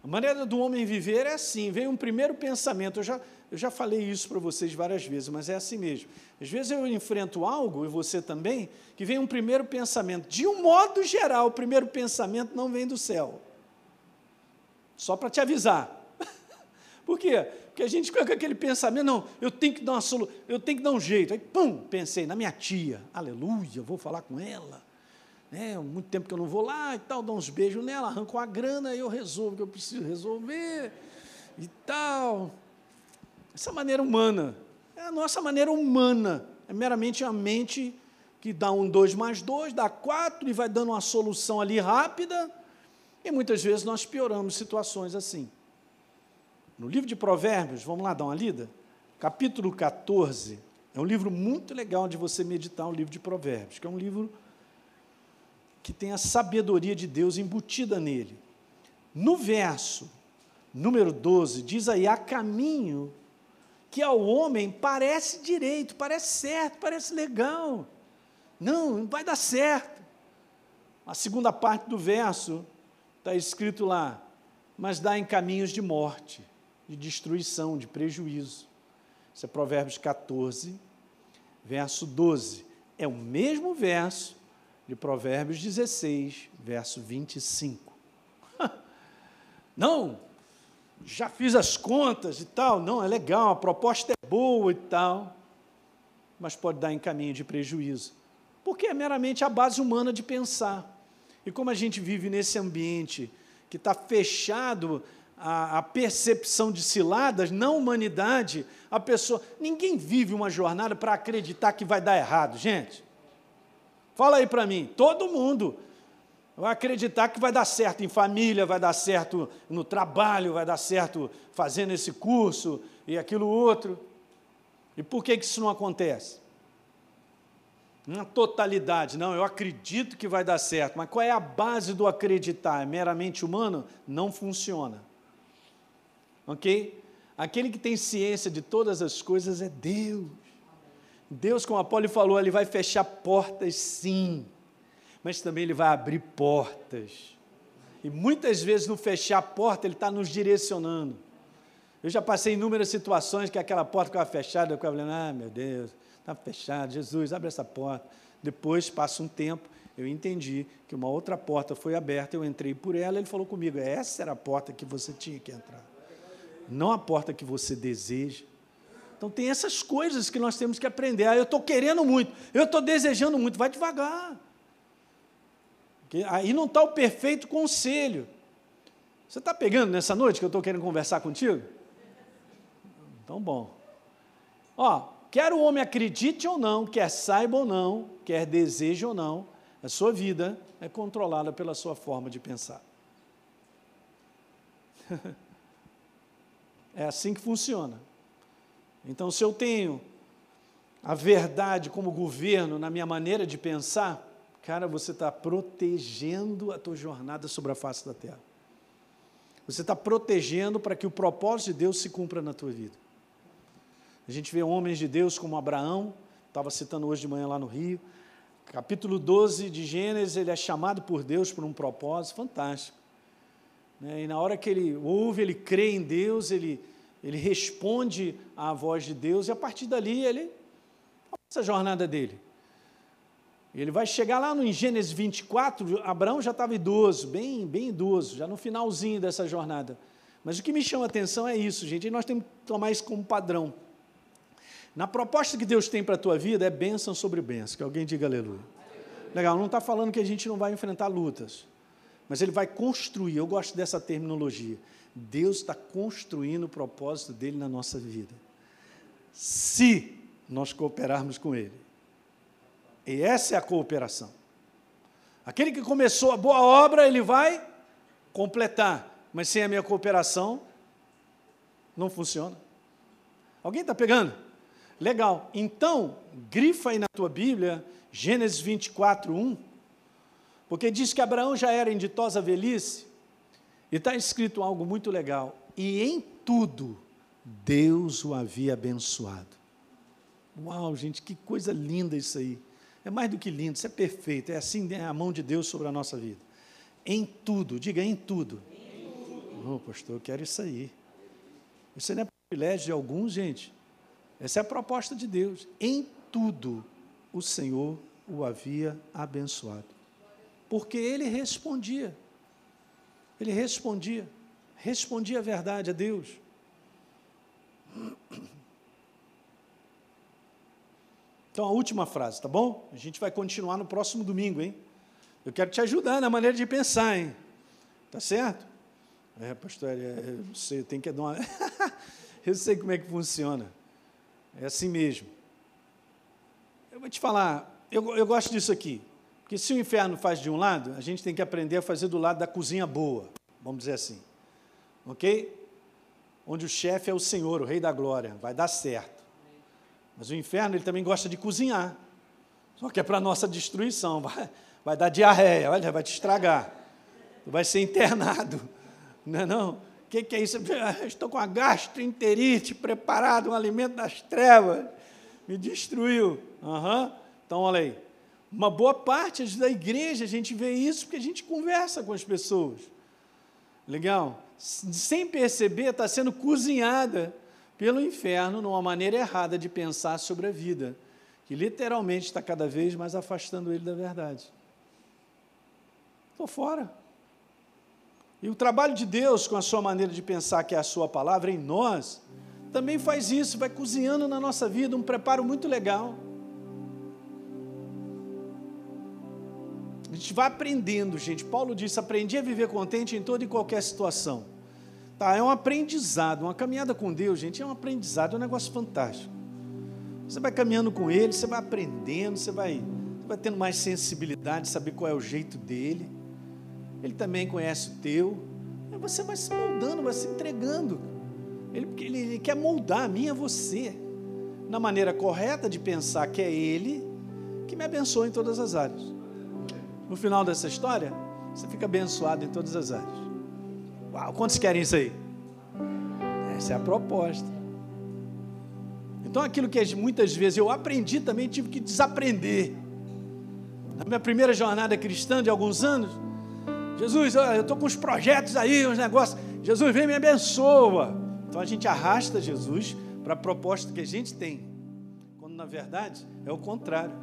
A maneira do homem viver é assim: vem um primeiro pensamento. Eu já, eu já falei isso para vocês várias vezes, mas é assim mesmo. Às vezes eu enfrento algo, e você também, que vem um primeiro pensamento. De um modo geral, o primeiro pensamento não vem do céu. Só para te avisar. Por quê? Porque a gente fica com aquele pensamento, não, eu tenho que dar uma solu eu tenho que dar um jeito. Aí, pum, pensei na minha tia, aleluia, vou falar com ela né, muito tempo que eu não vou lá e tal, dou uns beijos nela, arranco a grana e eu resolvo o que eu preciso resolver e tal. Essa maneira humana, é a nossa maneira humana, é meramente a mente que dá um dois mais dois, dá quatro e vai dando uma solução ali rápida, e muitas vezes nós pioramos situações assim. No livro de Provérbios, vamos lá dar uma lida? Capítulo 14, é um livro muito legal de você meditar o livro de Provérbios, que é um livro que tem a sabedoria de Deus embutida nele. No verso número 12, diz aí: há caminho que ao homem parece direito, parece certo, parece legal. Não, vai dar certo. A segunda parte do verso está escrito lá: mas dá em caminhos de morte, de destruição, de prejuízo. Isso é Provérbios 14, verso 12. É o mesmo verso de Provérbios 16, verso 25. Não, já fiz as contas e tal, não, é legal, a proposta é boa e tal, mas pode dar em caminho de prejuízo, porque é meramente a base humana de pensar. E como a gente vive nesse ambiente que está fechado a, a, percepção de ciladas, na humanidade, a pessoa. Ninguém vive uma jornada para acreditar que vai dar errado, gente. Fala aí para mim, todo mundo vai acreditar que vai dar certo em família, vai dar certo no trabalho, vai dar certo fazendo esse curso e aquilo outro. E por que, que isso não acontece? Na totalidade, não, eu acredito que vai dar certo, mas qual é a base do acreditar? É meramente humano? Não funciona. Ok? Aquele que tem ciência de todas as coisas é Deus. Deus, como Apolo falou, ele vai fechar portas sim, mas também ele vai abrir portas. E muitas vezes no fechar a porta, ele está nos direcionando. Eu já passei inúmeras situações que aquela porta ficava fechada, eu ficava falando, ah, meu Deus, está fechado, Jesus, abre essa porta. Depois, passa um tempo, eu entendi que uma outra porta foi aberta, eu entrei por ela, ele falou comigo, essa era a porta que você tinha que entrar. Não a porta que você deseja, então tem essas coisas que nós temos que aprender. Ah, eu estou querendo muito, eu estou desejando muito, vai devagar. Porque aí não está o perfeito conselho. Você está pegando nessa noite que eu estou querendo conversar contigo? Então, bom. Ó, quer o homem acredite ou não, quer saiba ou não, quer deseje ou não, a sua vida é controlada pela sua forma de pensar. é assim que funciona. Então, se eu tenho a verdade como governo na minha maneira de pensar, cara, você está protegendo a tua jornada sobre a face da terra. Você está protegendo para que o propósito de Deus se cumpra na tua vida. A gente vê homens de Deus como Abraão, estava citando hoje de manhã lá no Rio. Capítulo 12 de Gênesis, ele é chamado por Deus por um propósito fantástico. Né? E na hora que ele ouve, ele crê em Deus, ele, ele responde à voz de Deus, e a partir dali ele começa a jornada dele. Ele vai chegar lá no, em Gênesis 24, Abraão já estava idoso, bem, bem idoso, já no finalzinho dessa jornada. Mas o que me chama a atenção é isso, gente, e nós temos que tomar isso como padrão. Na proposta que Deus tem para a tua vida é bênção sobre bênção, que alguém diga aleluia. Legal, não está falando que a gente não vai enfrentar lutas, mas Ele vai construir, eu gosto dessa terminologia. Deus está construindo o propósito dele na nossa vida. Se nós cooperarmos com Ele. E essa é a cooperação. Aquele que começou a boa obra, ele vai completar, mas sem a minha cooperação, não funciona. Alguém está pegando? Legal. Então, grifa aí na tua Bíblia, Gênesis 24, 1, porque diz que Abraão já era em ditosa velhice, e está escrito algo muito legal. E em tudo, Deus o havia abençoado. Uau, gente, que coisa linda isso aí. É mais do que lindo, isso é perfeito. É assim é a mão de Deus sobre a nossa vida. Em tudo, diga em tudo. Em tudo. Oh, pastor, eu quero isso aí. Isso não é privilégio de alguns, gente. Essa é a proposta de Deus. Em tudo o Senhor o havia abençoado. Porque ele respondia. Ele respondia. Respondia a verdade a Deus. Então, a última frase, tá bom? A gente vai continuar no próximo domingo, hein? Eu quero te ajudar na maneira de pensar, hein? Tá certo? É, pastor, é, eu sei, tem que dar uma. eu sei como é que funciona. É assim mesmo. Eu vou te falar, eu, eu gosto disso aqui. Porque se o inferno faz de um lado, a gente tem que aprender a fazer do lado da cozinha boa, vamos dizer assim. Ok? Onde o chefe é o Senhor, o Rei da Glória. Vai dar certo. Mas o inferno ele também gosta de cozinhar. Só que é para nossa destruição. Vai, vai dar diarreia, olha, vai te estragar. Tu vai ser internado. Não é não? O que, que é isso? Estou com a gastroenterite preparado, um alimento das trevas. Me destruiu. Uhum. Então, olha aí. Uma boa parte da igreja, a gente vê isso porque a gente conversa com as pessoas. Legal? Sem perceber, está sendo cozinhada pelo inferno numa maneira errada de pensar sobre a vida, que literalmente está cada vez mais afastando ele da verdade. Estou fora. E o trabalho de Deus, com a sua maneira de pensar, que é a sua palavra, em nós, também faz isso, vai cozinhando na nossa vida um preparo muito legal. Gente vai aprendendo, gente. Paulo disse: aprendi a viver contente em toda e qualquer situação. Tá, é um aprendizado, uma caminhada com Deus, gente, é um aprendizado, é um negócio fantástico. Você vai caminhando com Ele, você vai aprendendo, você vai, você vai tendo mais sensibilidade, saber qual é o jeito dele. Ele também conhece o teu. E você vai se moldando, vai se entregando. Ele, ele, ele quer moldar a mim a você na maneira correta de pensar que é Ele que me abençoa em todas as áreas. No final dessa história, você fica abençoado em todas as áreas. Uau, quantos querem isso aí? Essa é a proposta. Então, aquilo que muitas vezes eu aprendi também tive que desaprender. Na minha primeira jornada cristã de alguns anos, Jesus, eu estou com uns projetos aí, uns negócios. Jesus, vem me abençoa. Então a gente arrasta Jesus para a proposta que a gente tem, quando na verdade é o contrário.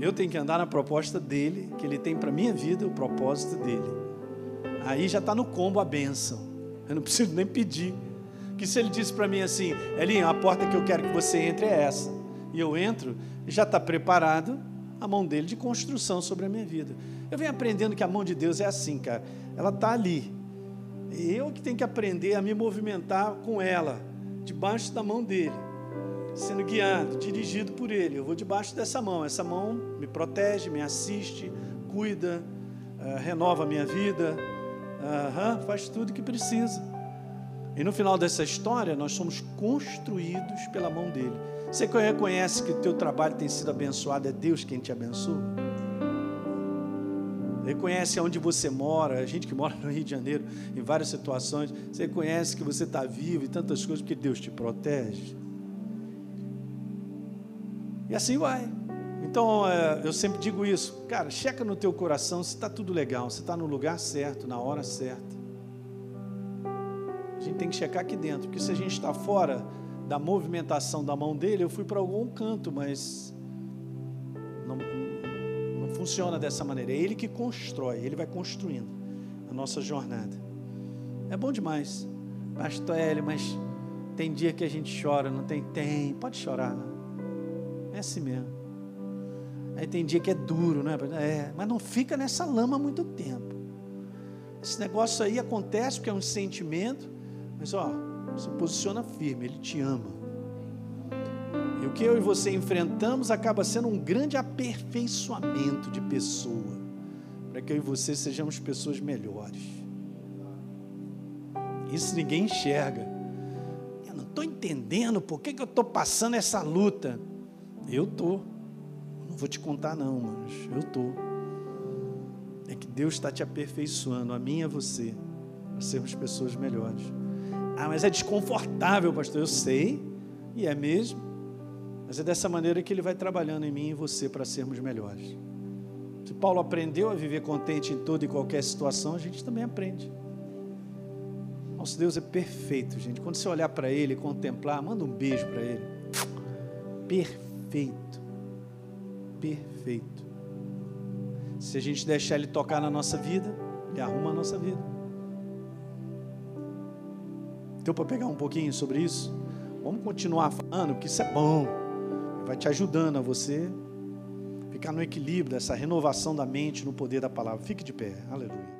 Eu tenho que andar na proposta dele, que ele tem para minha vida, o propósito dele. Aí já está no combo a bênção. Eu não preciso nem pedir. Que se ele disse para mim assim, Elinho, a porta que eu quero que você entre é essa. E eu entro, já está preparado a mão dele de construção sobre a minha vida. Eu venho aprendendo que a mão de Deus é assim, cara. Ela está ali. E eu que tenho que aprender a me movimentar com ela, debaixo da mão dele, sendo guiado, dirigido por ele. Eu vou debaixo dessa mão. Essa mão me protege, me assiste, cuida, uh, renova a minha vida Uhum, faz tudo que precisa. E no final dessa história, nós somos construídos pela mão dele. Você reconhece que o teu trabalho tem sido abençoado, é Deus quem te abençoa? reconhece onde você mora, a gente que mora no Rio de Janeiro, em várias situações, você reconhece que você está vivo e tantas coisas, porque Deus te protege. E assim vai. Então, é, eu sempre digo isso, cara, checa no teu coração se está tudo legal, se está no lugar certo, na hora certa. A gente tem que checar aqui dentro, porque se a gente está fora da movimentação da mão dele, eu fui para algum canto, mas não, não funciona dessa maneira. É ele que constrói, ele vai construindo a nossa jornada. É bom demais. Pastor Hélio, mas tem dia que a gente chora, não tem? Tem, pode chorar. É assim mesmo. Aí tem dia que é duro, né? É, mas não fica nessa lama muito tempo. Esse negócio aí acontece porque é um sentimento, mas ó, se posiciona firme, ele te ama. E o que eu e você enfrentamos acaba sendo um grande aperfeiçoamento de pessoa, para que eu e você sejamos pessoas melhores. Isso ninguém enxerga. Eu não estou entendendo por que, que eu estou passando essa luta. Eu estou vou te contar não, mas eu tô. É que Deus está te aperfeiçoando, a mim e a você, para sermos pessoas melhores. Ah, mas é desconfortável, pastor. Eu sei, e é mesmo. Mas é dessa maneira que Ele vai trabalhando em mim e você para sermos melhores. Se Paulo aprendeu a viver contente em toda e qualquer situação, a gente também aprende. Nosso Deus é perfeito, gente. Quando você olhar para Ele, contemplar, manda um beijo para Ele. Perfeito perfeito. Se a gente deixar Ele tocar na nossa vida, Ele arruma a nossa vida. Deu para pegar um pouquinho sobre isso? Vamos continuar falando, que isso é bom. Vai te ajudando a você ficar no equilíbrio dessa renovação da mente no poder da palavra. Fique de pé. Aleluia.